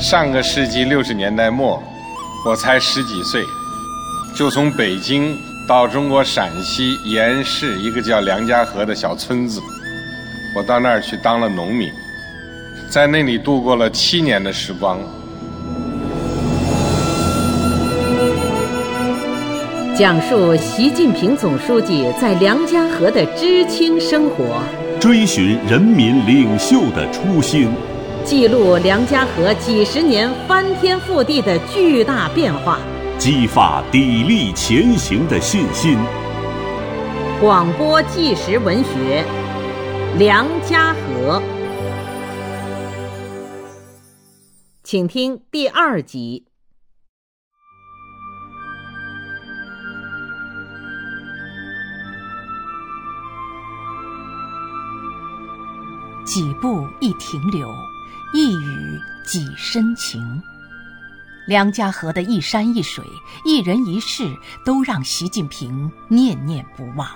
上个世纪六十年代末，我才十几岁，就从北京到中国陕西延市一个叫梁家河的小村子，我到那儿去当了农民，在那里度过了七年的时光。讲述习近平总书记在梁家河的知青生活，追寻人民领袖的初心，记录梁家河几十年翻天覆地的巨大变化，激发砥砺前行的信心。广播纪实文学《梁家河》，请听第二集。几步一停留，一语几深情。梁家河的一山一水、一人一事，都让习近平念念不忘。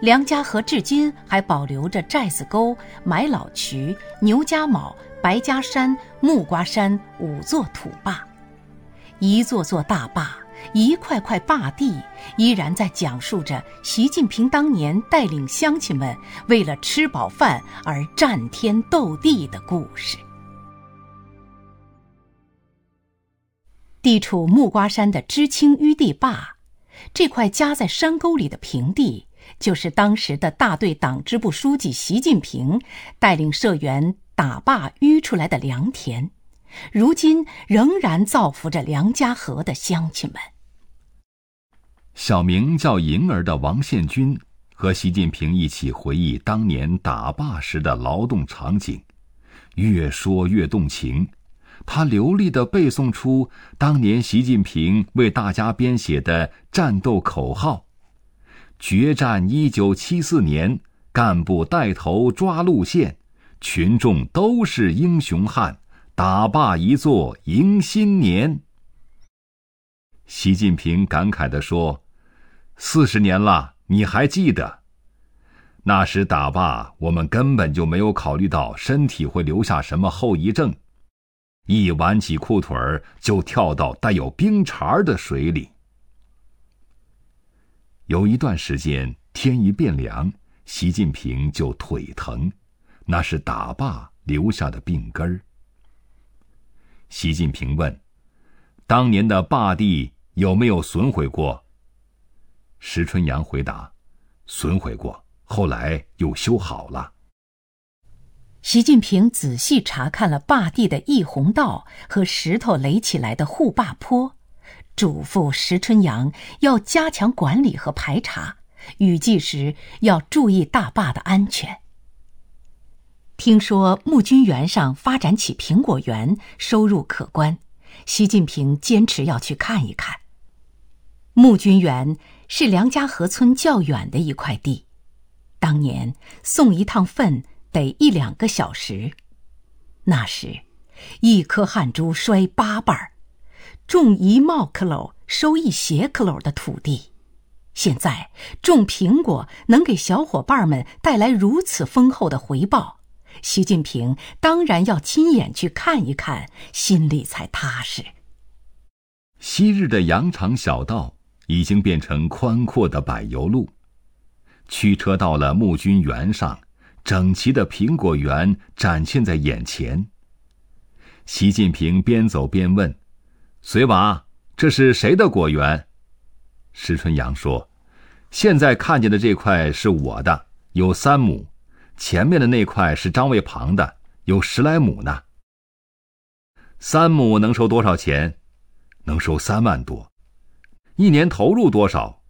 梁家河至今还保留着寨子沟、埋老渠、牛家卯、白家山、木瓜山五座土坝，一座座大坝。一块块坝地依然在讲述着习近平当年带领乡亲们为了吃饱饭而战天斗地的故事。地处木瓜山的知青淤地坝，这块夹在山沟里的平地，就是当时的大队党支部书记习近平带领社员打坝淤出来的良田，如今仍然造福着梁家河的乡亲们。小名叫银儿的王献军和习近平一起回忆当年打坝时的劳动场景，越说越动情。他流利地背诵出当年习近平为大家编写的战斗口号：“决战一九七四年，干部带头抓路线，群众都是英雄汉，打坝一座迎新年。”习近平感慨地说。四十年了，你还记得？那时打坝，我们根本就没有考虑到身体会留下什么后遗症，一挽起裤腿儿就跳到带有冰碴的水里。有一段时间，天一变凉，习近平就腿疼，那是打坝留下的病根儿。习近平问：“当年的坝地有没有损毁过？”石春阳回答：“损毁过，后来又修好了。”习近平仔细查看了坝地的溢洪道和石头垒起来的护坝坡，嘱咐石春阳要加强管理和排查，雨季时要注意大坝的安全。听说募军园上发展起苹果园，收入可观，习近平坚持要去看一看。募军园。是梁家河村较远的一块地，当年送一趟粪得一两个小时。那时，一颗汗珠摔八瓣儿，种一帽克篓收一鞋克篓的土地。现在种苹果能给小伙伴们带来如此丰厚的回报，习近平当然要亲眼去看一看，心里才踏实。昔日的羊肠小道。已经变成宽阔的柏油路，驱车到了募军园上，整齐的苹果园展现在眼前。习近平边走边问：“随娃，这是谁的果园？”石春阳说：“现在看见的这块是我的，有三亩；前面的那块是张卫庞的，有十来亩呢。三亩能收多少钱？能收三万多。”一年投入多少？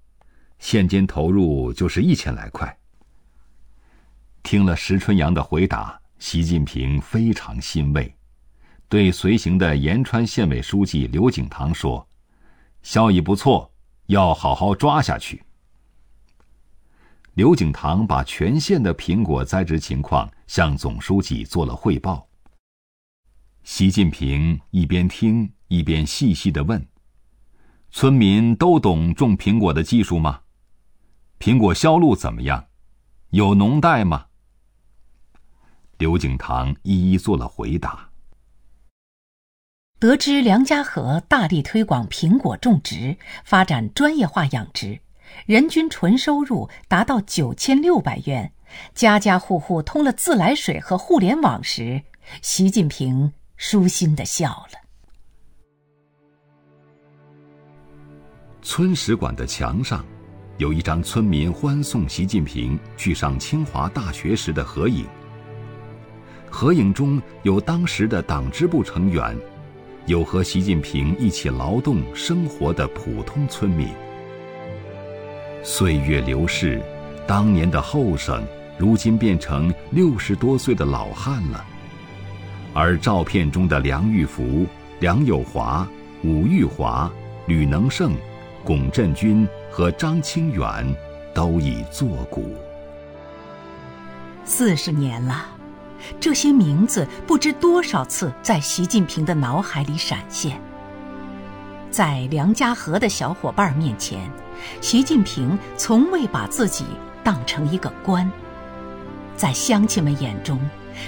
现金投入就是一千来块。听了石春阳的回答，习近平非常欣慰，对随行的延川县委书记刘景堂说：“效益不错，要好好抓下去。”刘景堂把全县的苹果栽植情况向总书记做了汇报。习近平一边听一边细细的问。村民都懂种苹果的技术吗？苹果销路怎么样？有农贷吗？刘景堂一一做了回答。得知梁家河大力推广苹果种植，发展专业化养殖，人均纯收入达到九千六百元，家家户户通了自来水和互联网时，习近平舒心的笑了。村史馆的墙上，有一张村民欢送习近平去上清华大学时的合影。合影中有当时的党支部成员。有和习近平一起劳动生活的普通村民。岁月流逝，当年的后生，如今变成六十多岁的老汉了。而照片中的梁玉福、梁友华、武玉华、吕能胜、龚振军和张清远，都已作古。四十年了。这些名字不知多少次在习近平的脑海里闪现。在梁家河的小伙伴面前，习近平从未把自己当成一个官。在乡亲们眼中，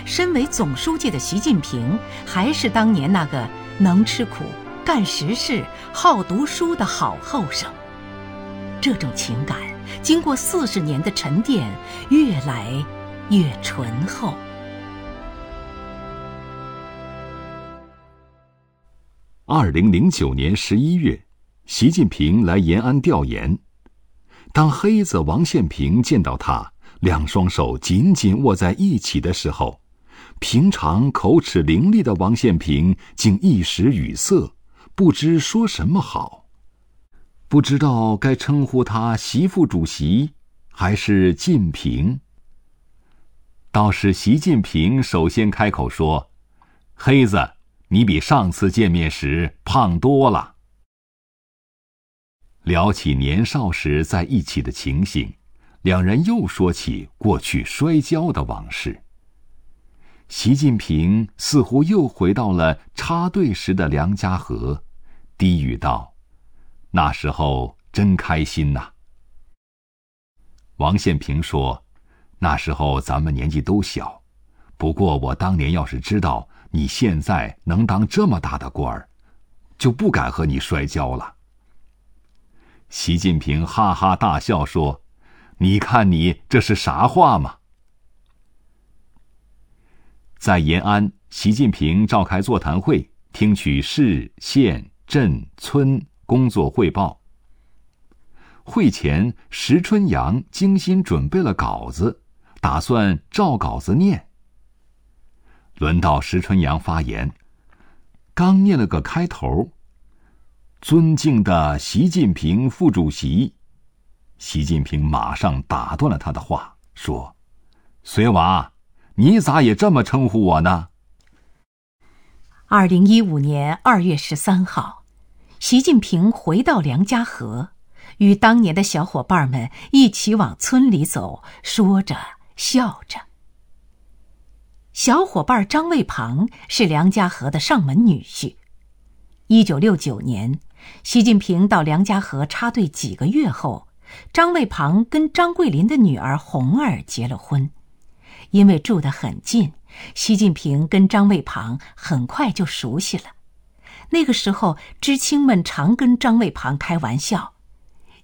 身为总书记的习近平还是当年那个能吃苦、干实事、好读书的好后生。这种情感经过四十年的沉淀，越来越醇厚。二零零九年十一月，习近平来延安调研。当黑子王献平见到他，两双手紧紧握在一起的时候，平常口齿伶俐的王献平竟一时语塞，不知说什么好，不知道该称呼他习副主席还是近平。倒是习近平首先开口说：“黑子。”你比上次见面时胖多了。聊起年少时在一起的情形，两人又说起过去摔跤的往事。习近平似乎又回到了插队时的梁家河，低语道：“那时候真开心呐。”王献平说：“那时候咱们年纪都小，不过我当年要是知道。”你现在能当这么大的官儿，就不敢和你摔跤了。习近平哈哈大笑说：“你看你这是啥话嘛？”在延安，习近平召开座谈会，听取市、县、镇、村工作汇报。会前，石春阳精心准备了稿子，打算照稿子念。轮到石春阳发言，刚念了个开头。尊敬的习近平副主席，习近平马上打断了他的话，说：“随娃，你咋也这么称呼我呢？”二零一五年二月十三号，习近平回到梁家河，与当年的小伙伴们一起往村里走，说着笑着。小伙伴张卫庞是梁家河的上门女婿。一九六九年，习近平到梁家河插队几个月后，张卫庞跟张桂林的女儿红儿结了婚。因为住得很近，习近平跟张卫庞很快就熟悉了。那个时候，知青们常跟张卫庞开玩笑：“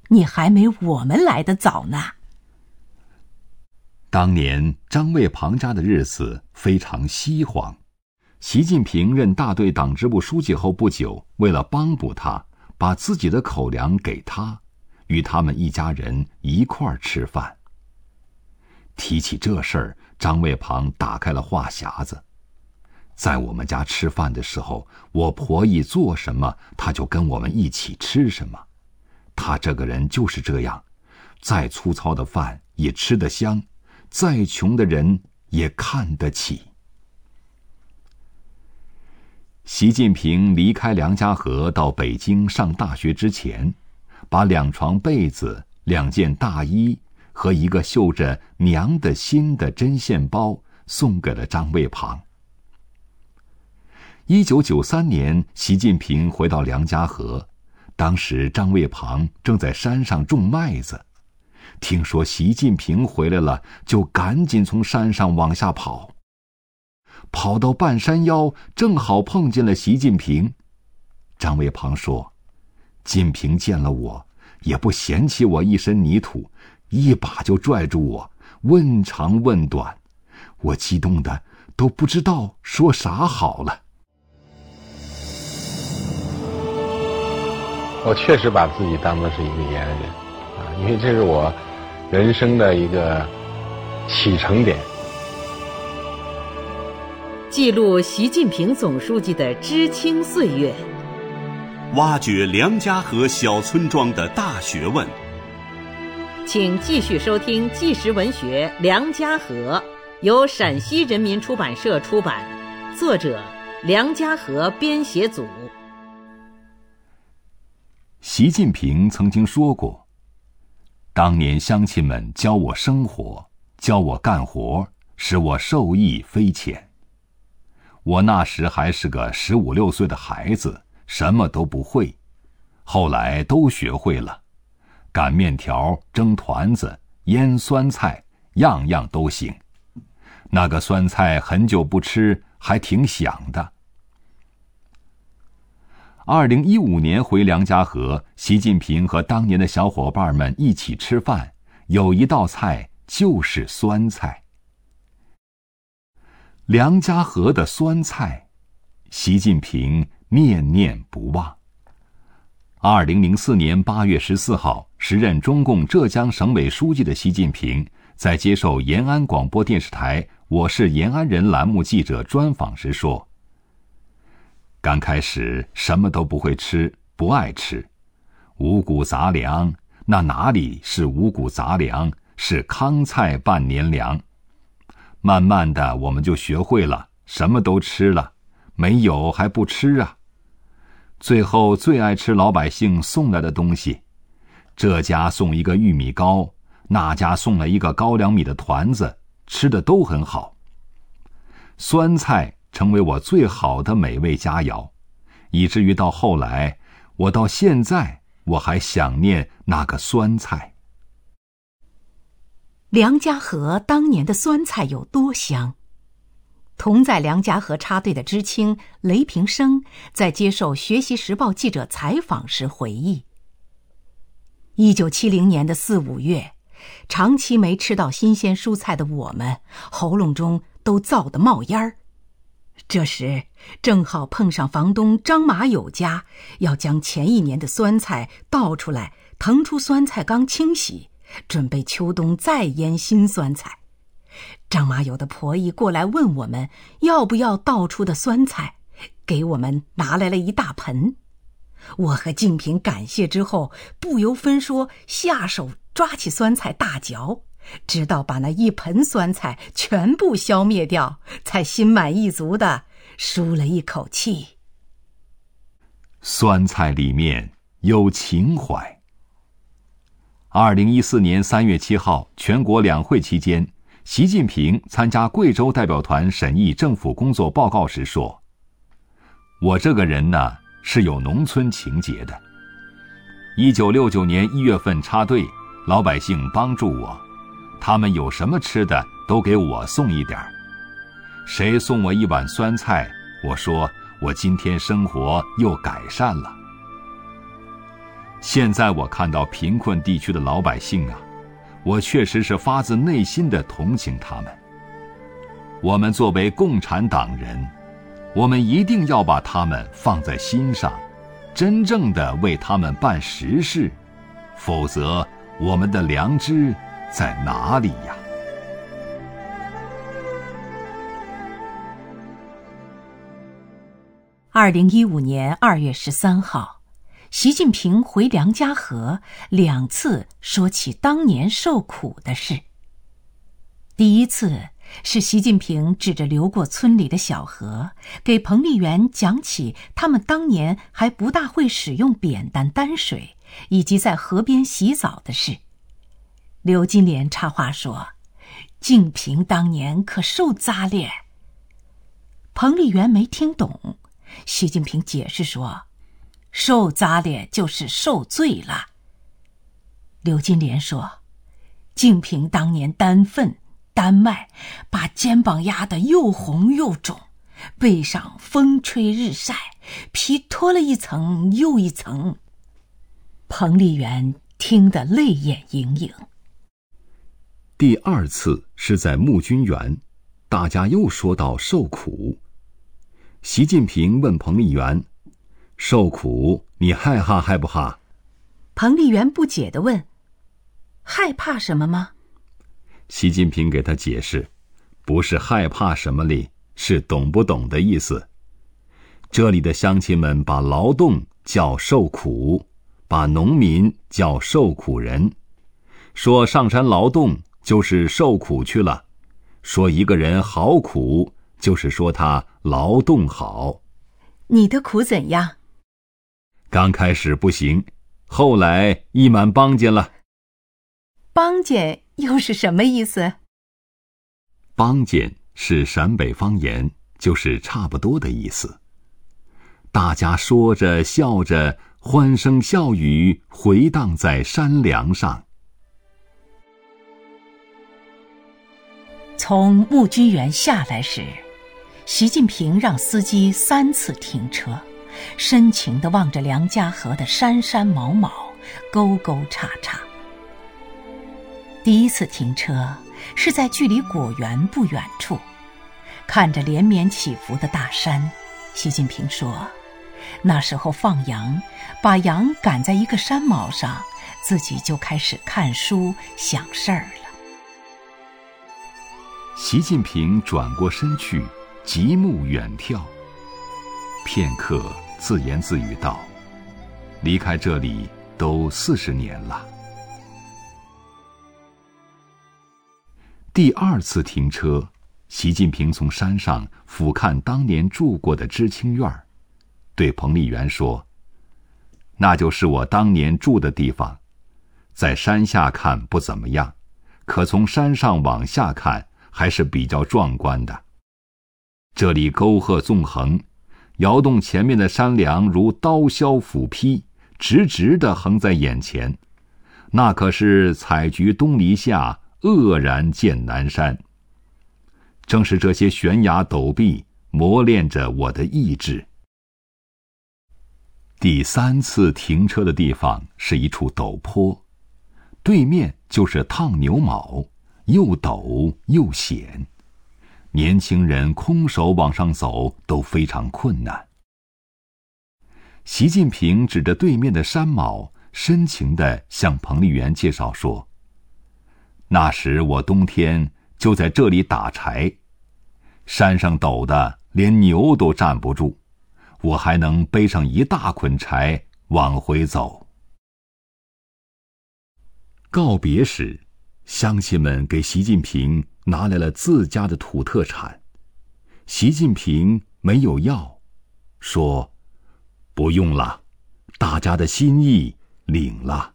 你还没我们来的早呢。”当年张卫庞家的日子非常稀荒。习近平任大队党支部书记后不久，为了帮补他，把自己的口粮给他，与他们一家人一块儿吃饭。提起这事儿，张卫庞打开了话匣子：“在我们家吃饭的时候，我婆姨做什么，他就跟我们一起吃什么。他这个人就是这样，再粗糙的饭也吃得香。”再穷的人也看得起。习近平离开梁家河到北京上大学之前，把两床被子、两件大衣和一个绣着“娘”的心的针线包送给了张卫庞。一九九三年，习近平回到梁家河，当时张卫庞正在山上种麦子。听说习近平回来了，就赶紧从山上往下跑。跑到半山腰，正好碰见了习近平，张卫庞说：“金平见了我，也不嫌弃我一身泥土，一把就拽住我，问长问短，我激动的都不知道说啥好了。”我确实把自己当做是一个延安人，啊，因为这是我人生的一个启程点。记录习近平总书记的知青岁月，挖掘梁家河小村庄的大学问。请继续收听纪实文学《梁家河》，由陕西人民出版社出版，作者梁家河编写组。习近平曾经说过：“当年乡亲们教我生活，教我干活，使我受益匪浅。”我那时还是个十五六岁的孩子，什么都不会，后来都学会了，擀面条、蒸团子、腌酸菜，样样都行。那个酸菜很久不吃，还挺想的。二零一五年回梁家河，习近平和当年的小伙伴们一起吃饭，有一道菜就是酸菜。梁家河的酸菜，习近平念念不忘。二零零四年八月十四号，时任中共浙江省委书记的习近平在接受延安广播电视台《我是延安人》栏目记者专访时说：“刚开始什么都不会吃，不爱吃，五谷杂粮，那哪里是五谷杂粮，是糠菜半年粮。”慢慢的，我们就学会了什么都吃了，没有还不吃啊。最后最爱吃老百姓送来的东西，这家送一个玉米糕，那家送了一个高粱米的团子，吃的都很好。酸菜成为我最好的美味佳肴，以至于到后来，我到现在我还想念那个酸菜。梁家河当年的酸菜有多香？同在梁家河插队的知青雷平生在接受《学习时报》记者采访时回忆：一九七零年的四五月，长期没吃到新鲜蔬菜的我们，喉咙中都燥得冒烟儿。这时正好碰上房东张马友家要将前一年的酸菜倒出来，腾出酸菜缸清洗。准备秋冬再腌新酸菜，张马友的婆姨过来问我们要不要倒出的酸菜，给我们拿来了一大盆。我和静平感谢之后，不由分说下手抓起酸菜大嚼，直到把那一盆酸菜全部消灭掉，才心满意足的舒了一口气。酸菜里面有情怀。二零一四年三月七号，全国两会期间，习近平参加贵州代表团审议政府工作报告时说：“我这个人呢是有农村情节的。一九六九年一月份插队，老百姓帮助我，他们有什么吃的都给我送一点儿。谁送我一碗酸菜，我说我今天生活又改善了。”现在我看到贫困地区的老百姓啊，我确实是发自内心的同情他们。我们作为共产党人，我们一定要把他们放在心上，真正的为他们办实事，否则我们的良知在哪里呀？二零一五年二月十三号。习近平回梁家河两次说起当年受苦的事。第一次是习近平指着流过村里的小河，给彭丽媛讲起他们当年还不大会使用扁担担水，以及在河边洗澡的事。刘金莲插话说：“静平当年可受扎咧。”彭丽媛没听懂，习近平解释说。受扎咧就是受罪了。刘金莲说：“静平当年担粪担麦，把肩膀压得又红又肿，背上风吹日晒，皮脱了一层又一层。彭丽媛听得泪眼盈盈。第二次是在募军园，大家又说到受苦。习近平问彭丽媛：“受苦，你害怕害不怕？”彭丽媛不解的问：“害怕什么吗？”习近平给他解释：“不是害怕什么哩，是懂不懂的意思。这里的乡亲们把劳动叫受苦，把农民叫受苦人，说上山劳动就是受苦去了，说一个人好苦，就是说他劳动好。你的苦怎样？刚开始不行。”后来一满帮见了。帮见又是什么意思？帮见是陕北方言，就是差不多的意思。大家说着笑着，欢声笑语回荡在山梁上。从募军园下来时，习近平让司机三次停车。深情地望着梁家河的山山毛毛、沟沟叉叉。第一次停车是在距离果园不远处，看着连绵起伏的大山，习近平说：“那时候放羊，把羊赶在一个山毛上，自己就开始看书想事儿了。”习近平转过身去，极目远眺。片刻，自言自语道：“离开这里都四十年了。”第二次停车，习近平从山上俯瞰当年住过的知青院儿对彭丽媛说：“那就是我当年住的地方，在山下看不怎么样，可从山上往下看还是比较壮观的。这里沟壑纵横。”窑洞前面的山梁如刀削斧劈，直直的横在眼前，那可是采菊东篱下，愕然见南山。正是这些悬崖陡壁磨练着我的意志。第三次停车的地方是一处陡坡，对面就是烫牛毛，又陡又险。年轻人空手往上走都非常困难。习近平指着对面的山峁，深情地向彭丽媛介绍说：“那时我冬天就在这里打柴，山上陡的连牛都站不住，我还能背上一大捆柴往回走。”告别时，乡亲们给习近平。拿来了自家的土特产，习近平没有要，说：“不用了，大家的心意领了。”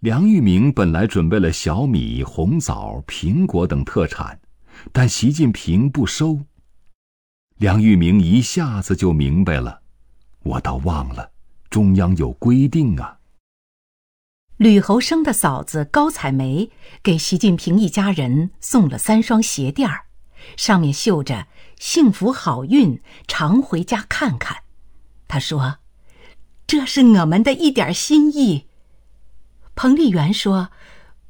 梁玉明本来准备了小米、红枣、苹果等特产，但习近平不收。梁玉明一下子就明白了，我倒忘了，中央有规定啊。吕侯生的嫂子高采梅给习近平一家人送了三双鞋垫儿，上面绣着“幸福好运，常回家看看”。他说：“这是我们的一点心意。”彭丽媛说：“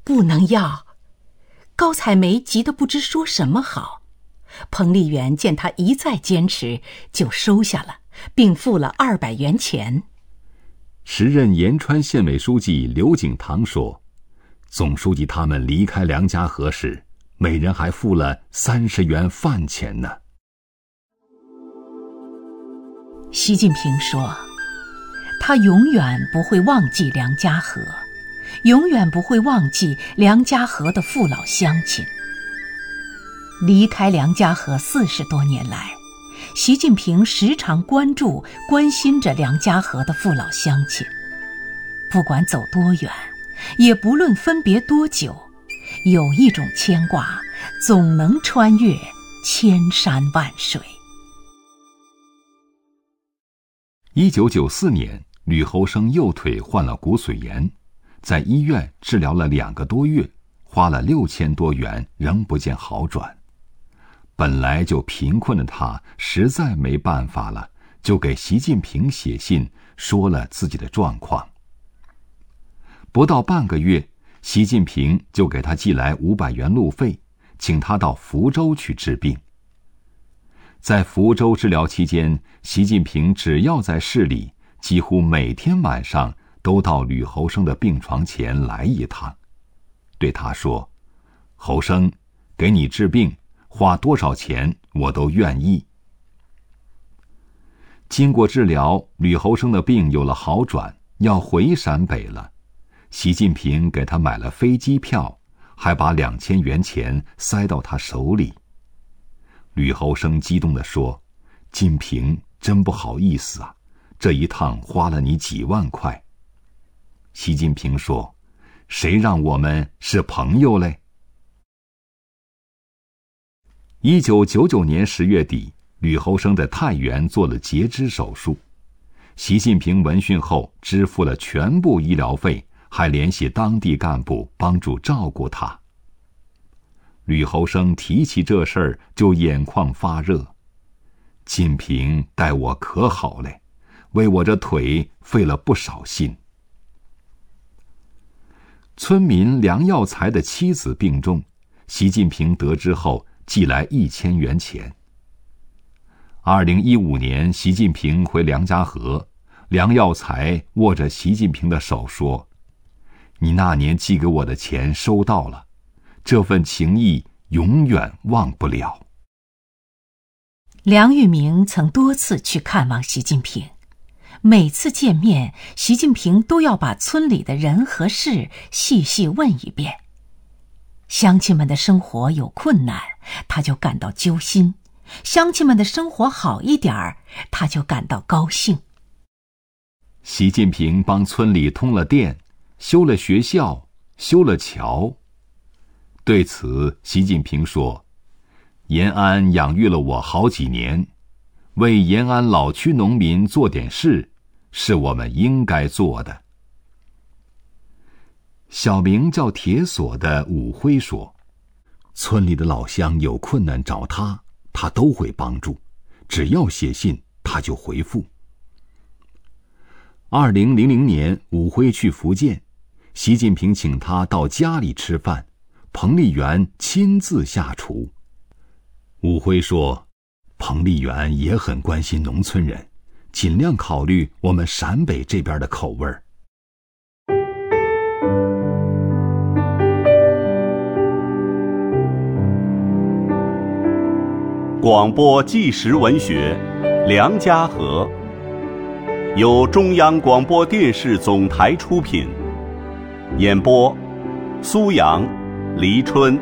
不能要。”高采梅急得不知说什么好。彭丽媛见他一再坚持，就收下了，并付了二百元钱。时任延川县委书记刘景堂说：“总书记他们离开梁家河时，每人还付了三十元饭钱呢。”习近平说：“他永远不会忘记梁家河，永远不会忘记梁家河的父老乡亲。离开梁家河四十多年来。”习近平时常关注、关心着梁家河的父老乡亲，不管走多远，也不论分别多久，有一种牵挂，总能穿越千山万水。一九九四年，吕侯生右腿患了骨髓炎，在医院治疗了两个多月，花了六千多元，仍不见好转。本来就贫困的他实在没办法了，就给习近平写信说了自己的状况。不到半个月，习近平就给他寄来五百元路费，请他到福州去治病。在福州治疗期间，习近平只要在市里，几乎每天晚上都到吕侯生的病床前来一趟，对他说：“侯生，给你治病，花多少钱我都愿意。”经过治疗，吕侯生的病有了好转，要回陕北了。习近平给他买了飞机票，还把两千元钱塞到他手里。吕侯生激动地说：“金平，真不好意思啊，这一趟花了你几万块。”习近平说：“谁让我们是朋友嘞？”一九九九年十月底，吕侯生在太原做了截肢手术。习近平闻讯后，支付了全部医疗费，还联系当地干部帮助照顾他。吕侯生提起这事儿就眼眶发热，晋平待我可好嘞，为我这腿费了不少心。村民梁耀才的妻子病重，习近平得知后寄来一千元钱。二零一五年，习近平回梁家河，梁耀才握着习近平的手说：“你那年寄给我的钱收到了。”这份情谊永远忘不了。梁玉明曾多次去看望习近平，每次见面，习近平都要把村里的人和事细细问一遍。乡亲们的生活有困难，他就感到揪心；乡亲们的生活好一点儿，他就感到高兴。习近平帮村里通了电，修了学校，修了桥。对此，习近平说：“延安养育了我好几年，为延安老区农民做点事，是我们应该做的。”小名叫铁锁的武辉说：“村里的老乡有困难找他，他都会帮助，只要写信，他就回复。”二零零零年，武辉去福建，习近平请他到家里吃饭。彭丽媛亲自下厨。武辉说：“彭丽媛也很关心农村人，尽量考虑我们陕北这边的口味儿。”广播纪实文学《梁家河》，由中央广播电视总台出品，演播：苏阳。黎春。